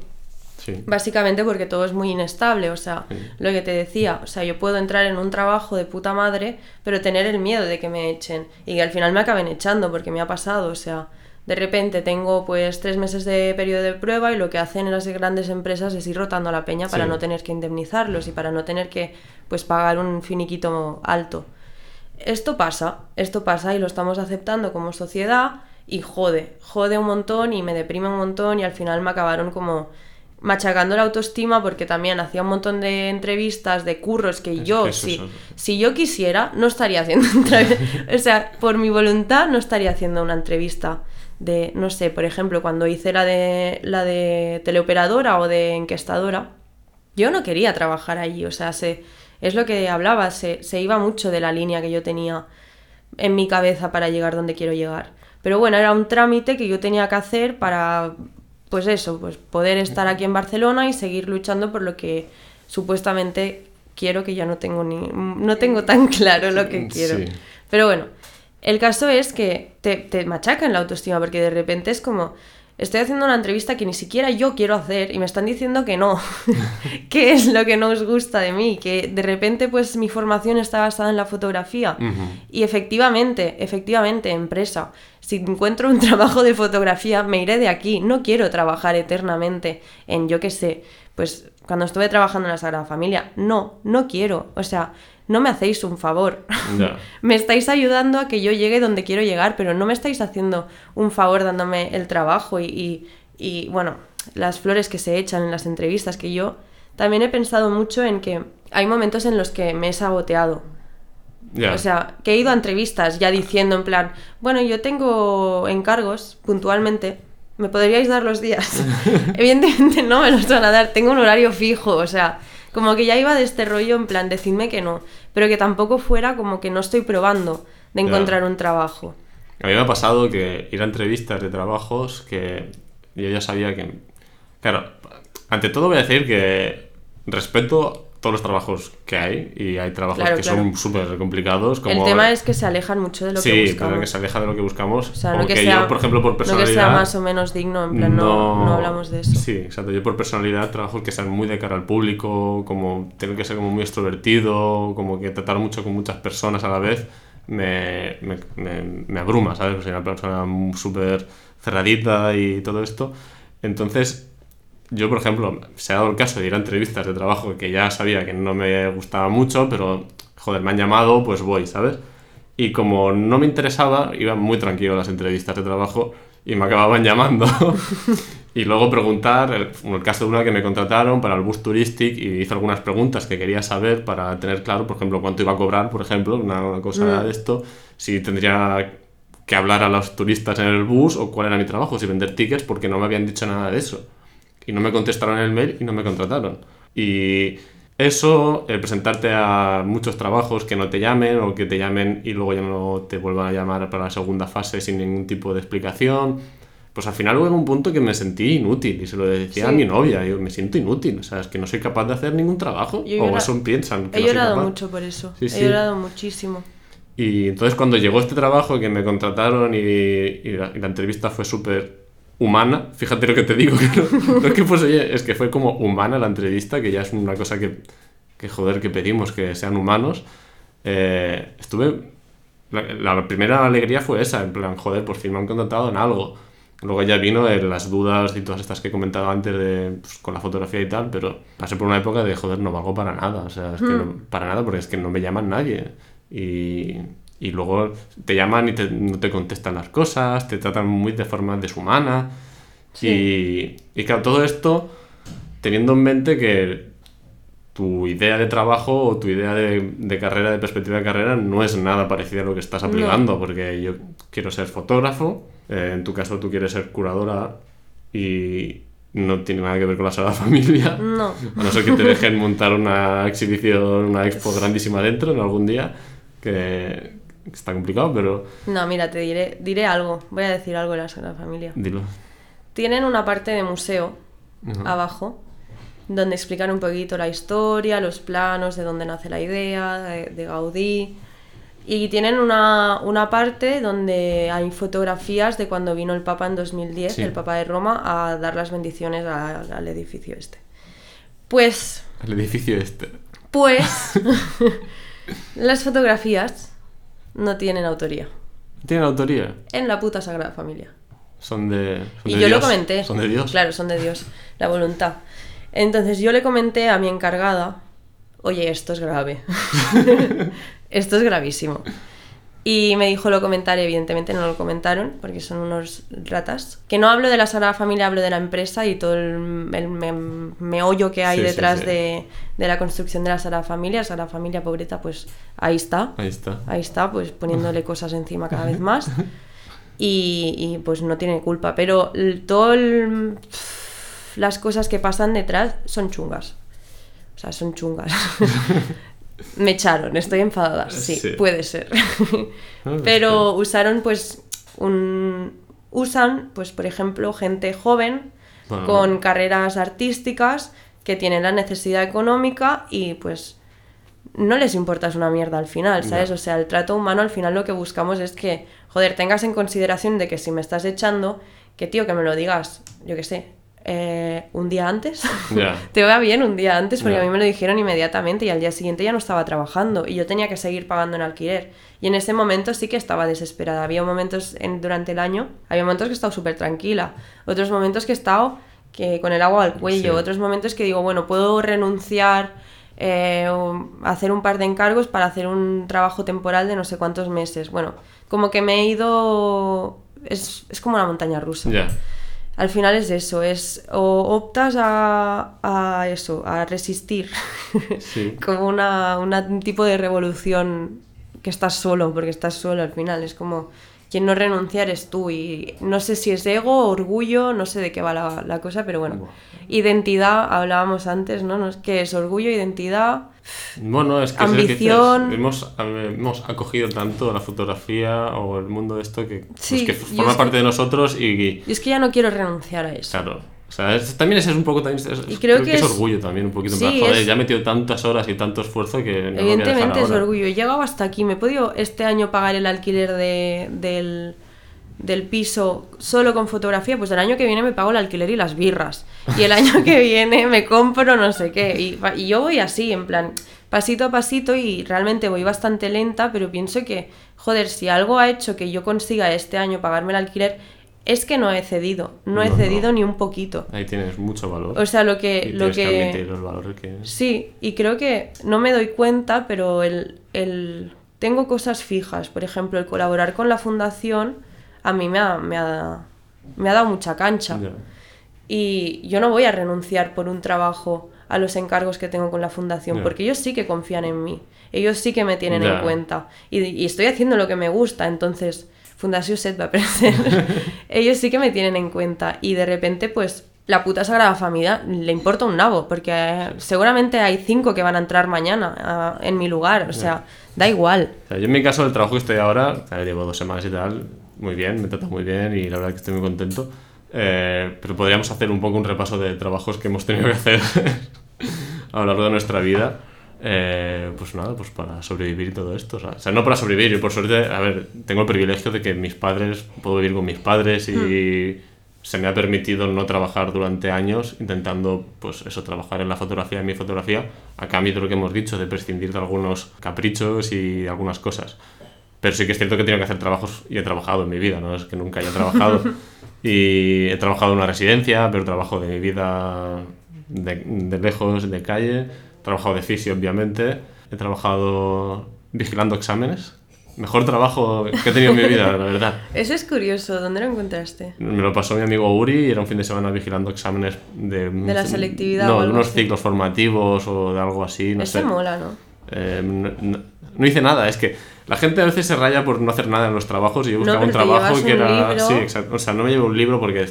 Sí. Básicamente porque todo es muy inestable, o sea, Sí. lo que te decía, o sea, yo puedo entrar en un trabajo de puta madre, pero tener el miedo de que me echen y que al final me acaben echando porque me ha pasado, o sea, de repente tengo pues tres meses de periodo de prueba y lo que hacen las grandes empresas es ir rotando a la peña para Sí. no tener que indemnizarlos y para no tener que pues pagar un finiquito alto. Esto pasa, esto pasa y lo estamos aceptando como sociedad y jode, jode un montón y me deprime un montón y al final me acabaron como machacando la autoestima porque también hacía un montón de entrevistas de curros que Es yo, que si, si yo quisiera, no estaría haciendo <laughs> O sea, por mi voluntad no estaría haciendo una entrevista de, no sé, por ejemplo, cuando hice la de, la de teleoperadora o de enquestadora, yo no quería trabajar allí, o sea, se, es lo que hablaba, se, se iba mucho de la línea que yo tenía en mi cabeza para llegar donde quiero llegar. Pero bueno, era un trámite que yo tenía que hacer para, pues eso, pues poder estar aquí en Barcelona y seguir luchando por lo que supuestamente quiero, que ya no tengo ni, no tengo tan claro lo que quiero. Sí. Pero bueno, el caso es que te, te machacan la autoestima porque de repente es como, estoy haciendo una entrevista que ni siquiera yo quiero hacer y me están diciendo que no. <laughs> ¿Qué es lo que no os gusta de mí? Que de repente pues mi formación está basada en la fotografía. Y efectivamente, efectivamente, empresa, si encuentro un <laughs> trabajo de fotografía, me iré de aquí. No quiero trabajar eternamente en, yo qué sé, pues cuando estuve trabajando en la Sagrada Familia. No, no quiero. O sea, no me hacéis un favor. <laughs> Me estáis ayudando a que yo llegue donde quiero llegar, pero no me estáis haciendo un favor dándome el trabajo y, y- y, bueno, las flores que se echan en las entrevistas, que yo también he pensado mucho en que hay momentos en los que me he saboteado. Ya. O sea, que he ido a entrevistas ya diciendo en plan, bueno, yo tengo encargos puntualmente, ¿me podríais dar los días? <laughs> <laughs> Evidentemente no me los van a dar, tengo un horario fijo, o sea, como que ya iba de este rollo en plan, decidme que no, pero que tampoco fuera como que no estoy probando de encontrar un trabajo. A mí me ha pasado que ir a entrevistas de trabajos que yo ya sabía que... Claro, ante todo voy a decir que respeto todos los trabajos que hay y hay trabajos Claro, que claro. son súper complicados. Como El tema es que se alejan mucho de lo sí, que buscamos. pero que se aleja de lo que buscamos. O sea, no que, sea, yo, por ejemplo, por no que personalidad... sea más o menos digno, en plan, no, no hablamos de eso. Sí, exacto. Yo por personalidad trabajos que sean muy de cara al público, como tener que ser como muy extrovertido, como que tratar mucho con muchas personas a la vez, me, me, me- me abruma, ¿sabes? Soy una persona súper cerradita y todo esto. Entonces, yo, por ejemplo, se ha dado el caso de ir a entrevistas de trabajo que ya sabía que no me gustaba mucho, pero, joder, me han llamado, pues voy, ¿sabes? Y como no me interesaba, iba muy tranquilo a las entrevistas de trabajo y me acababan <laughs> llamando. y luego preguntar, el, el caso de una que me contrataron para el bus turístic y hice algunas preguntas que quería saber para tener claro, por ejemplo, cuánto iba a cobrar, por ejemplo, una, una cosa de esto, si tendría que hablar a los turistas en el bus o cuál era mi trabajo, si vender tickets, porque no me habían dicho nada de eso. Y no me contestaron el mail y no me contrataron. Y eso, el presentarte a muchos trabajos que no te llamen o que te llamen y luego ya no te vuelvan a llamar para la segunda fase sin ningún tipo de explicación, pues al final hubo un punto que me sentí inútil y se lo decía a Sí. mi novia, yo me siento inútil, o sea, es que no soy capaz de hacer ningún trabajo, Yo o eso piensan. Que He no soy llorado capaz. mucho por eso, Sí, he sí. llorado muchísimo. Y entonces cuando llegó este trabajo que me contrataron y, y la, y la entrevista fue súper humana, fíjate lo que te digo, <laughs> que no, no es que pues oye, es que fue como humana la entrevista, que ya es una cosa que, que joder, que pedimos, que sean humanos. Eh, estuve... La, la primera alegría fue esa, en plan, joder, por fin me han contratado en algo. Luego ya vino el- las dudas y todas estas que he comentado antes de, pues, con la fotografía y tal, pero pasé por una época de, joder, no valgo para nada, o sea, es que no- para nada, porque es que no me llaman nadie. Y, y luego te llaman y te- no te contestan las cosas, te tratan muy de forma deshumana. Y, y claro, todo esto teniendo en mente que tu idea de trabajo o tu idea de, de carrera, de perspectiva de carrera, no es nada parecida a lo que estás aplicando, porque yo quiero ser fotógrafo, eh, en tu caso tú quieres ser curadora y no tiene nada que ver con la Sagrada <laughs> Familia. No. A no ser que te dejen montar una exhibición, una expo grandísima dentro en algún día, que está complicado, pero No, mira, te diré, diré algo, voy a decir algo de la Sagrada Familia. dilo. Tienen una parte de museo abajo donde explican un poquito la historia, los planos, de dónde nace la idea, de, de Gaudí. Y tienen una, una parte donde hay fotografías de cuando vino el Papa en 2010, Sí. el Papa de Roma, a dar las bendiciones a- al edificio este. Pues, El edificio este. pues, <laughs> las fotografías no tienen autoría ¿Tienen autoría? en la puta Sagrada Familia. Son de. son Y de yo lo Dios. comenté. Son de Dios. Claro, son de Dios. La voluntad. Entonces yo le comenté a mi encargada, oye, esto es grave. <laughs> esto es gravísimo. Y me dijo lo comentaré, evidentemente no lo comentaron, porque son unos ratas. Que no hablo de la Sagrada Familia, hablo de la empresa y todo el, el me- meollo que hay Sí, sí, detrás sí. De, de la construcción de la Sagrada Familia. La Sagrada Familia, pobreta, pues ahí está. Ahí está. Ahí está, pues poniéndole cosas encima cada vez más. <laughs> Y, y, pues no tiene culpa. Pero el- las cosas que pasan detrás son chungas. O sea, son chungas. <laughs> Me echaron, estoy enfadada. Sí, Sí. puede ser. Ah, <laughs> Pero usaron pues un... Usan, pues por ejemplo, gente joven Bueno. con carreras artísticas que tienen la necesidad económica y pues no les importas una mierda al final, ¿sabes? O sea, el trato humano al final lo que buscamos es que, joder, tengas en consideración de que si me estás echando, que tío, que me lo digas, yo qué sé, eh, un día antes. <laughs> Te va bien un día antes porque Ya. a mí me lo dijeron inmediatamente y al día siguiente ya no estaba trabajando y yo tenía que seguir pagando en alquiler. Y en ese momento sí que estaba desesperada. Había momentos en- durante el año, había momentos que he estado súper tranquila, otros momentos que he estado que con el agua al cuello, Sí. otros momentos que digo, bueno, puedo renunciar eh, o hacer un par de encargos para hacer un trabajo temporal de no sé cuántos meses. Bueno, como que me he ido... Es, es como una montaña rusa. Al final es eso, es o optas a, a eso, a resistir, <laughs> Sí. como una, una- un tipo de revolución que estás solo, porque estás solo al final, es como quien no renuncia eres tú y no sé si es ego, orgullo, no sé de qué va la, la cosa, pero bueno, identidad, hablábamos antes, ¿no? ¿no? ¿Qué es orgullo, identidad? Bueno, es que es lo que Ambición. hemos, hemos acogido tanto la fotografía o el mundo de esto que, pues, Sí, que forma es que- parte de nosotros y, Y es que ya no quiero renunciar a eso. claro. O sea, es- también ese es un poco también es- Y creo creo que que es es- orgullo también un poquito Sí, plan, joder, ya he metido tantas horas y tanto esfuerzo que no lo voy a dejar Evidentemente es orgullo. He llegado hasta aquí. ¿Me he podido este año pagar el alquiler de- del, del piso solo con fotografía? Pues el año que viene me pago el alquiler y las birras. Y el año que <laughs> viene me compro no sé qué. Y, y yo voy así, en plan, pasito a pasito y realmente voy bastante lenta, pero pienso que, joder, si algo ha hecho que yo consiga este año pagarme el alquiler, es que no he cedido. No, he no. cedido ni un poquito. Ahí tienes mucho valor. O sea, lo que... y lo que... que admitir los valores que... Sí, y creo que no me doy cuenta, pero el, el- tengo cosas fijas. Por ejemplo, el colaborar con la fundación a mí me ha, me ha, me ha dado mucha cancha. Y yo no voy a renunciar por un trabajo a los encargos que tengo con la fundación, porque ellos sí que confían en mí. Ellos sí que me tienen en cuenta. Y, y estoy haciendo lo que me gusta, entonces Fundación Set va a aparecer. <laughs> ellos sí que me tienen en cuenta. Y de repente, pues, la puta Sagrada Familia le importa un nabo, porque eh, seguramente hay cinco que van a entrar mañana en mi lugar. O sea, da igual. O sea, yo en mi caso, el trabajo que estoy ahora, llevo dos semanas y tal, muy bien, me trata muy bien y la verdad que estoy muy contento. Eh, pero podríamos hacer un poco un repaso de trabajos que hemos tenido que hacer <laughs> a lo largo de nuestra vida. Eh, pues nada, pues para sobrevivir y todo esto. O sea, o sea, no para sobrevivir, yo por suerte, a ver, tengo el privilegio de que mis padres, puedo vivir con mis padres y se me ha permitido no trabajar durante años intentando, pues eso, trabajar en la fotografía, en mi fotografía, a cambio de lo que hemos dicho, de prescindir de algunos caprichos y de algunas cosas. Pero sí que es cierto que he tenido que hacer trabajos y he trabajado en mi vida, no es que nunca haya trabajado. <laughs> y he trabajado en una residencia, pero trabajo de mi vida de, de lejos, de calle. He trabajado de fisio, obviamente. He trabajado vigilando exámenes. Mejor trabajo que he tenido en mi vida, la verdad. <laughs> Eso es curioso. ¿Dónde lo encontraste? Me lo pasó mi amigo Uri y era un fin de semana vigilando exámenes de... De la selectividad o No, de algo unos así. ciclos formativos o de algo así, no Eso sé. mola, ¿no? Eh, no, no- no hice nada, es que la gente a veces se raya por no hacer nada en los trabajos y yo No, buscaba un pero te trabajo llevas que un era... libro. Sí, exacto. O sea, no me llevo un libro porque...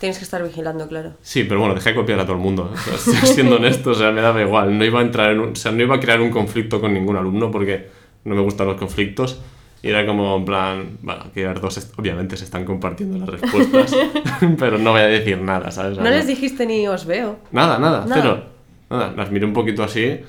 Tienes que estar vigilando, claro. Sí, pero bueno, dejé de copiar a todo el mundo. O sea, <laughs> estoy siendo honesto, o sea, me daba igual. No iba a entrar en un- o sea, no iba a crear un conflicto con ningún alumno porque no me gustan los conflictos. Y era como, en plan, bueno, que las dos obviamente se están compartiendo las respuestas, <laughs> pero no voy a decir nada, ¿sabes? O sea, No les dijiste ni os veo. Nada, nada, Nada. cero. Nada, las miré un poquito así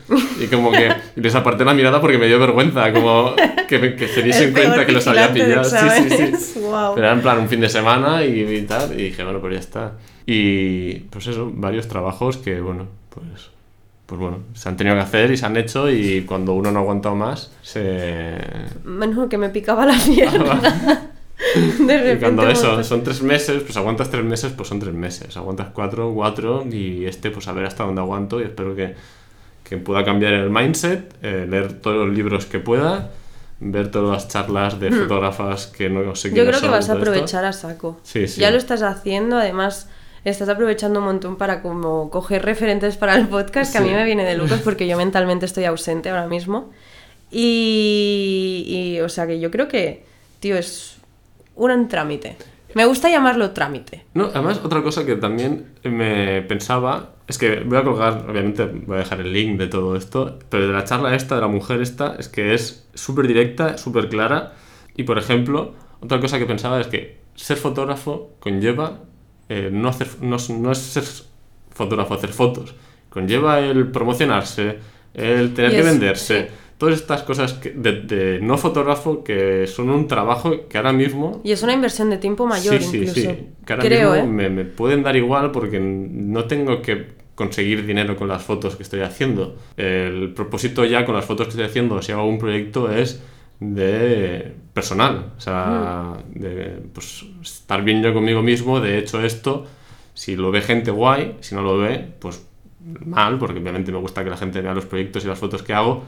y como que <laughs> les aparté la mirada porque me dio vergüenza, como que, que se diese en El peor cuenta que los había pillado. Sí, sí, sí. <laughs> Guau. Pero era en plan un fin de semana y, y tal, y dije, bueno, pues ya está. Y pues eso, varios trabajos que, bueno, pues, pues bueno, se han tenido que hacer y se han hecho y cuando uno no ha aguantado más, se... Menos que me picaba la pierna. <laughs> <laughs> De Y repente. cuando me eso, son tres meses, pues aguantas tres meses, pues son tres meses. Aguantas cuatro, cuatro, y este, pues a ver hasta dónde aguanto. Y espero que, que pueda cambiar el mindset, eh, leer todos los libros que pueda, ver todas las charlas de fotógrafas que no sé Hmm. Yo creo que vas a esto. aprovechar a saco. Sí, sí. Ya lo estás haciendo, además estás aprovechando un montón para como coger referentes para el podcast, que a mí me viene de locos <laughs> porque yo mentalmente estoy ausente ahora mismo. Y, y, o sea que yo creo que, tío, es un trámite. Me gusta llamarlo trámite. No, además, otra cosa que también me pensaba es que voy a colgar, obviamente, voy a dejar el link de todo esto, pero de la charla esta, de la mujer esta, es que es súper directa, súper clara. Y por ejemplo, otra cosa que pensaba es que ser fotógrafo conlleva eh, no, hacer, no, no es ser fotógrafo, hacer fotos. Conlleva el promocionarse, el tener Y que venderse. sí. Todas estas cosas que- de, de no fotógrafo que son un trabajo que ahora mismo Y es una inversión de tiempo mayor sí, sí, incluso. sí. Que ahora Creo, mismo ¿eh? me, me pueden dar igual porque no tengo que conseguir dinero con las fotos que estoy haciendo. El propósito ya con las fotos que estoy haciendo, si hago un proyecto, es de personal. O sea, de pues, estar bien yo conmigo mismo, de hecho esto, si lo ve gente guay, si no lo ve, pues mal, porque obviamente me gusta que la gente vea los proyectos y las fotos que hago,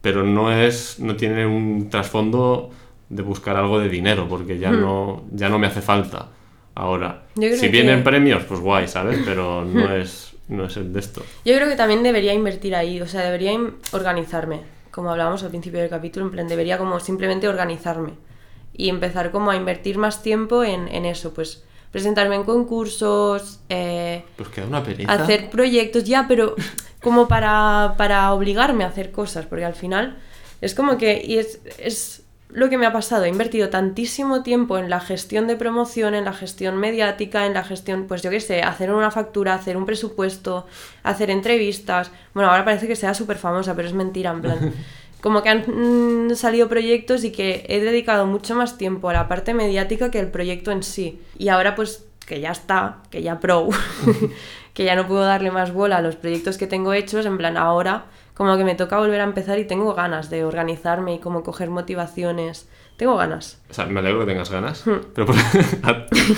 pero no es no tiene un trasfondo de buscar algo de dinero, porque ya, no, ya no me hace falta ahora. Si vienen premios, pues guay, ¿sabes? Pero no es, no es el de esto. Yo creo que también debería invertir ahí, o sea, debería organizarme, como hablábamos al principio del capítulo, en plan, debería como simplemente organizarme y empezar como a invertir más tiempo en, en eso, pues presentarme en concursos, eh, pues queda una pereza. hacer proyectos, ya, pero como para, para obligarme a hacer cosas, porque al final es como que, y es, es lo que me ha pasado. He invertido tantísimo tiempo en la gestión de promoción, en la gestión mediática, en la gestión, pues yo qué sé, hacer una factura, hacer un presupuesto, hacer entrevistas. Bueno, ahora parece que sea súper famosa, pero es mentira, en plan. <laughs> Como que han mm, salido proyectos y que he dedicado mucho más tiempo a la parte mediática que el proyecto en sí. Y ahora pues que ya está, que ya pro, <laughs> que ya no puedo darle más bola a los proyectos que tengo hechos, en plan ahora como que me toca volver a empezar y tengo ganas de organizarme y como coger motivaciones. Tengo ganas. O sea, me alegro que tengas ganas. Hmm. Pero, <laughs>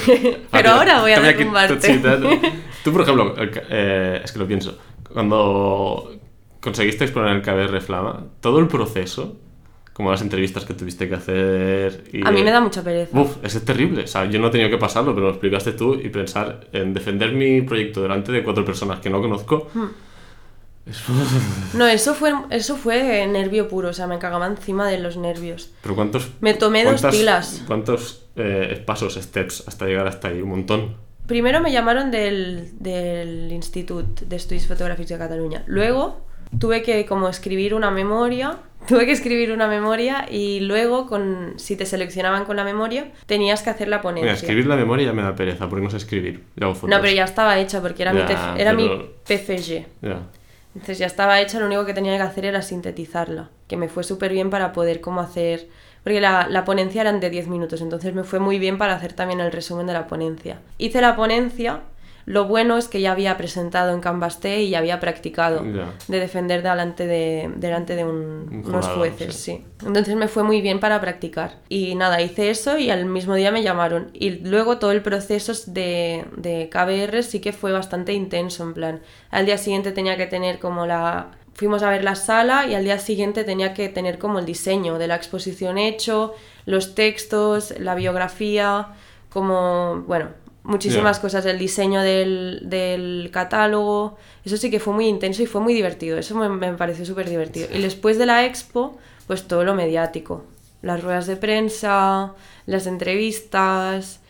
<laughs> pero ahora voy a derrumbarte. Tú, por ejemplo, eh, es que lo pienso, cuando conseguiste exponer el KBR Flama, todo el proceso, como las entrevistas que tuviste que hacer... Y, a mí me da mucha pereza. Uf, es terrible. O sea, yo no he tenido que pasarlo, pero lo explicaste tú y pensar en defender mi proyecto delante de cuatro personas que no conozco... Hmm. No, eso fue, eso fue nervio puro, o sea, me cagaba encima de los nervios. ¿Pero cuántos? Me tomé dos pilas. ¿Cuántos eh, pasos, steps, hasta llegar hasta ahí? Un montón. Primero me llamaron del, del Institut de Estudios Fotográficos de Cataluña. Luego tuve que como escribir una memoria, <laughs> tuve que escribir una memoria y luego con si te seleccionaban con la memoria tenías que hacer la ponencia. Mira, escribir la memoria ya me da pereza porque no sé escribir. No, pero ya estaba hecha porque era, mi, era mi PFG. Ya. Entonces ya estaba hecha, lo único que tenía que hacer era sintetizarla, que me fue súper bien para poder cómo hacer... Porque la, la ponencia eran de 10 minutos, entonces me fue muy bien para hacer también el resumen de la ponencia. Hice la ponencia lo bueno es que ya había presentado en Canvas y ya había practicado de defender delante de, delante de unos jueces, sí. Entonces me fue muy bien para practicar. Y nada, hice eso y al mismo día me llamaron. Y luego todo el proceso de, de KBR sí que fue bastante intenso, en plan. Al día siguiente tenía que tener como la, fuimos a ver la sala y al día siguiente tenía que tener como el diseño de la exposición hecho, los textos, la biografía, como, bueno, muchísimas cosas, el diseño del, del, catálogo, eso sí que fue muy intenso y fue muy divertido, eso me, me pareció súper divertido. Y después de la expo, pues todo lo mediático, las ruedas de prensa, las entrevistas,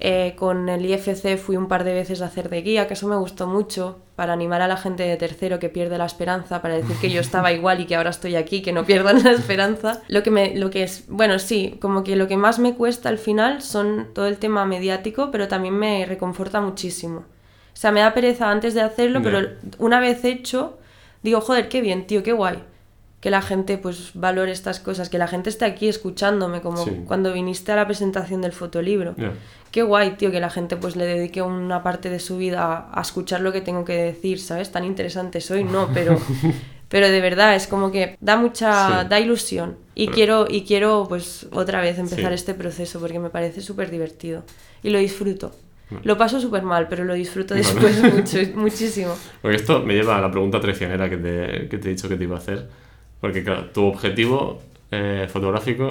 eh, con el IFC fui un par de veces a hacer de guía, que eso me gustó mucho, para animar a la gente de tercero que pierde la esperanza, para decir que yo estaba igual y que ahora estoy aquí, que no pierdan la esperanza. Lo que, me, lo que es, bueno, sí, como que lo que más me cuesta al final son todo el tema mediático, pero también me reconforta muchísimo. O sea, me da pereza antes de hacerlo, pero una vez hecho, digo, joder, qué bien, tío, qué guay que la gente pues valore estas cosas, que la gente esté aquí escuchándome, como cuando viniste a la presentación del fotolibro. Qué guay, tío, que la gente pues le dedique una parte de su vida a, escuchar lo que tengo que decir, ¿sabes? Tan interesante soy, no, pero, <laughs> pero de verdad es como que da mucha, da ilusión. Y quiero, y quiero pues otra vez empezar este proceso porque me parece súper divertido y lo disfruto. Lo paso súper mal, pero lo disfruto después <laughs> mucho, muchísimo. Porque esto me lleva a la pregunta traicionera que te, que te he dicho que te iba a hacer porque, claro, tu objetivo eh, fotográfico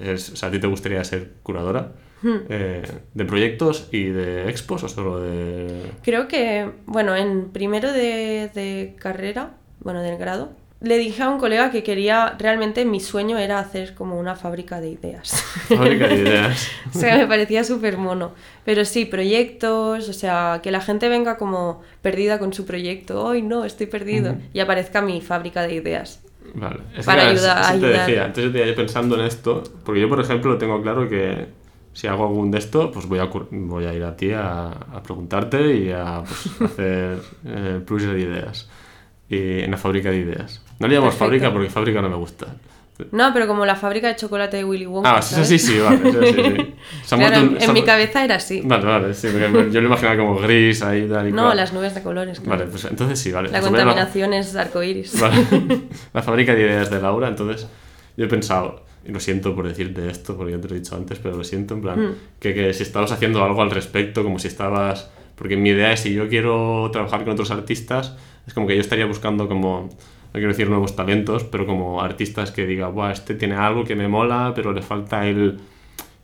es. O sea, a ti te gustaría ser curadora. Eh, ¿De proyectos y de expos o solo de.? Creo que, bueno, en primero de, de carrera, bueno, del grado, le dije a un colega que quería, realmente mi sueño era hacer como una fábrica de ideas. Fábrica de <laughs> ideas. o sea, me parecía súper mono. Pero sí, proyectos, o sea, que la gente venga como perdida con su proyecto. Hoy no, estoy perdido. Y aparezca mi fábrica de ideas. Vale. para ayudar, te decía, antes yo te iba pensando en esto, porque yo, por ejemplo, tengo claro que si hago algún de esto, pues voy a, voy a ir a ti a, preguntarte y a pues, <laughs> hacer el plus de ideas. Y en la fábrica de ideas. No le llamamos fábrica porque fábrica no me gusta. No, pero como la fábrica de chocolate de Willy Wonka. Ah, sí, sí, vale. Sí, sí. <laughs> en, mi cabeza era así. Vale, vale, sí, porque yo lo imaginaba como gris ahí. Tal y no, las nubes de colores. Vale, pues entonces sí, vale. La contaminación es arcoíris. Vale. <laughs> La fábrica de ideas de Laura, entonces yo he pensado, lo siento por decirte esto, porque ya te lo he dicho antes, pero lo siento, en plan, hmm. que, que si estabas haciendo algo al respecto, como si estabas Porque mi idea es, si yo quiero trabajar con otros artistas, es como que yo estaría buscando como, no quiero decir nuevos talentos, pero como artistas que diga, Buah, este tiene algo que me mola, pero le falta el,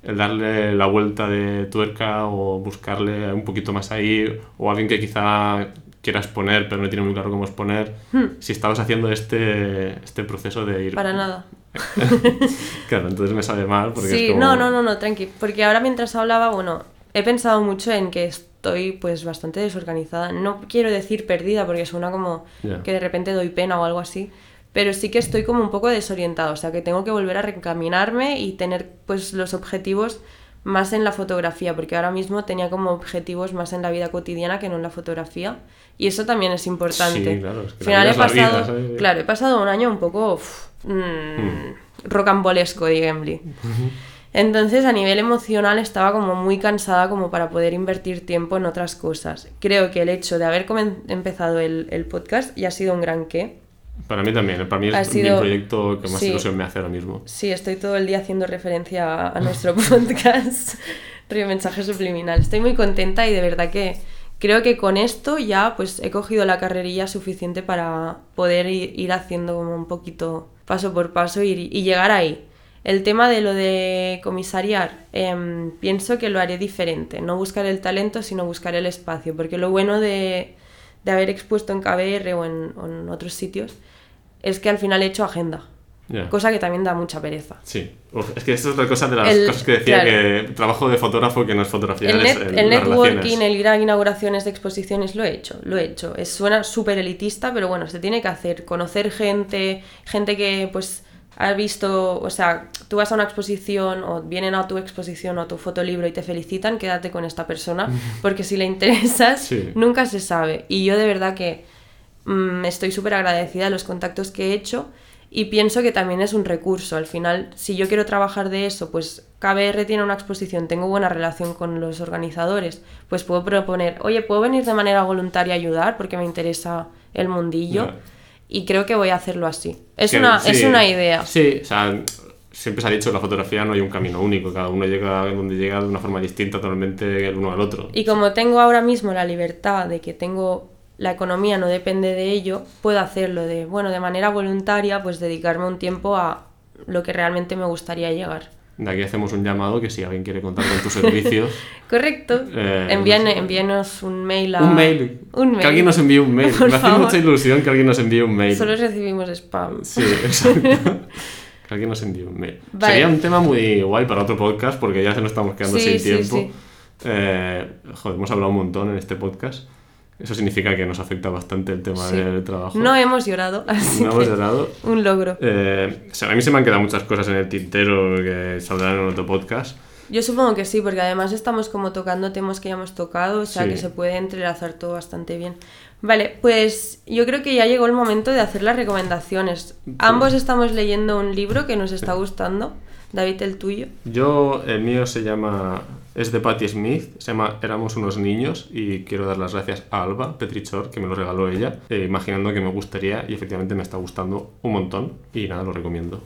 el darle la vuelta de tuerca o buscarle un poquito más ahí, o alguien que quizá quiera exponer, pero no tiene muy claro cómo exponer. Si estabas haciendo este, este proceso de ir... Para nada. <laughs> claro, entonces me sabe mal porque Sí, es como... no, no, no, no, tranqui. Porque ahora mientras hablaba, bueno, he pensado mucho en que estoy pues bastante desorganizada. No quiero decir perdida porque suena como que de repente doy pena o algo así. Pero sí que estoy como un poco desorientada, o sea que tengo que volver a reencaminarme y tener pues los objetivos más en la fotografía, porque ahora mismo tenía como objetivos más en la vida cotidiana que no en la fotografía. Y eso también es importante. Sí, claro, es que final he vida, pasado, ¿sabes? claro, he pasado un año un poco uf, mm, rocambolesco, digámosle. <laughs> Entonces, a nivel emocional estaba como muy cansada como para poder invertir tiempo en otras cosas. Creo que el hecho de haber empezado el, el podcast ya ha sido un gran qué. Para mí también, para mí es Ha mi sido- proyecto que más sí. ilusión me hace ahora mismo. Sí, estoy todo el día haciendo referencia a, nuestro <laughs> podcast. Río mensaje subliminal. Estoy muy contenta y de verdad que creo que con esto ya pues he cogido la carrerilla suficiente para poder ir, ir haciendo como un poquito paso por paso y, y llegar ahí. El tema de lo de comisariar, em, pienso que lo haré diferente. No buscar el talento, sino buscar el espacio. Porque lo bueno de, de haber expuesto en KBR o en, o en otros sitios es que al final he hecho agenda. Cosa que también da mucha pereza. Sí, Uf, es que esto es otra cosa de las El- cosas que decía claro. que trabajo de fotógrafo que no es fotografía, El, es net- el- networking, relaciones. el ir a inauguraciones de exposiciones, lo he hecho, lo he hecho. Es, suena súper elitista, pero bueno, se tiene que hacer. Conocer gente, gente que pues ha visto, o sea, tú vas a una exposición o vienen a tu exposición o a tu fotolibro y te felicitan, quédate con esta persona, porque si le interesas, Sí. nunca se sabe. Y yo de verdad que mm, estoy súper agradecida de los contactos que he hecho y pienso que también es un recurso. Al final, si yo quiero trabajar de eso, pues KBR tiene una exposición, tengo buena relación con los organizadores, pues puedo proponer, oye, ¿puedo venir de manera voluntaria a ayudar porque me interesa el mundillo? Y creo que voy a hacerlo así. Es, una, sí, es una idea. Sí, o sea, siempre se ha dicho en la fotografía no hay un camino único, cada uno llega donde llega de una forma distinta totalmente el uno al otro. Y como tengo ahora mismo la libertad de que tengo la economía no depende de ello, puedo hacerlo de, bueno, de manera voluntaria, pues dedicarme un tiempo a lo que realmente me gustaría llegar. De aquí hacemos un llamado que si alguien quiere contar con tus servicios, <laughs> Correcto. Eh, envíenos un mail a... un mail. Un mail. Que alguien nos envíe un mail. <laughs> Por Me hace mucha ilusión que alguien nos envíe un mail. Solo recibimos spam. Sí, exacto. <laughs> que alguien nos envíe un mail. Vale. Sería un tema muy guay para otro podcast porque ya se nos estamos quedando Sí, sin sí, tiempo. sí. Eh, joder, hemos hablado un montón en este podcast. Eso significa que nos afecta bastante el tema Sí. del trabajo. No hemos llorado, <laughs> así No hemos llorado. un logro. Eh, a mí se me han quedado muchas cosas en el tintero que saldrán en otro podcast. Yo supongo que sí, porque además estamos como tocando temas que ya hemos tocado, o sea Sí. que se puede entrelazar todo bastante bien. Vale, pues yo creo que ya llegó el momento de hacer las recomendaciones. Ambos estamos leyendo un libro que nos está gustando. David, el tuyo. Yo, el mío se llama, es de Patti Smith, se llama Éramos unos niños y quiero dar las gracias a Alba Petrichor, que me lo regaló ella, eh, imaginando que me gustaría y efectivamente me está gustando un montón y nada, lo recomiendo.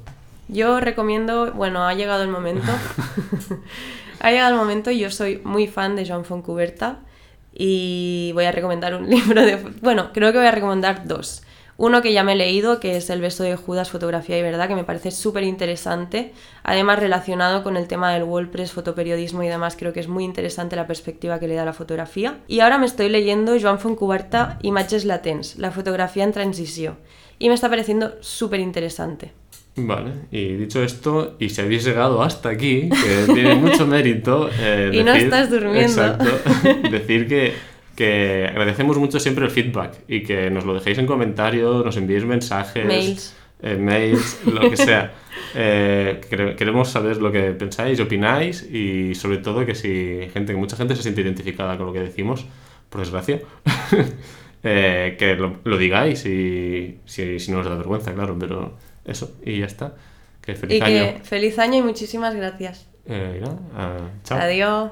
Yo recomiendo, bueno, ha llegado el momento. <laughs> ha llegado el momento, yo soy muy fan de Joan Foncuberta y voy a recomendar un <laughs> libro de... Bueno, creo que voy a recomendar dos. Uno que ya me he leído, que es El beso de Judas, fotografía y verdad, que me parece súper interesante. Además, relacionado con el tema del WordPress, fotoperiodismo y demás, creo que es muy interesante la perspectiva que le da la fotografía. Y ahora me estoy leyendo Joan Foncuberta, Imatges latents, la fotografía en transición. Y me está pareciendo súper interesante. Vale, y dicho esto, y si habéis llegado hasta aquí, que tiene mucho mérito. eh, <laughs> Y no estás durmiendo. <laughs> Exacto. <laughs> decir que, que agradecemos mucho siempre el feedback y que nos lo dejéis en comentarios, nos enviéis mensajes, Mails. eh, mails, lo que sea. <laughs> Eh, quere- queremos saber lo que pensáis, opináis y sobre todo que si gente, que mucha gente se siente identificada con lo que decimos, por desgracia, <laughs> eh, que lo, lo digáis y si, si no os da vergüenza, claro, pero eso, y ya está. Que feliz y año. que feliz año y muchísimas gracias. Eh, ah, chao. Adiós.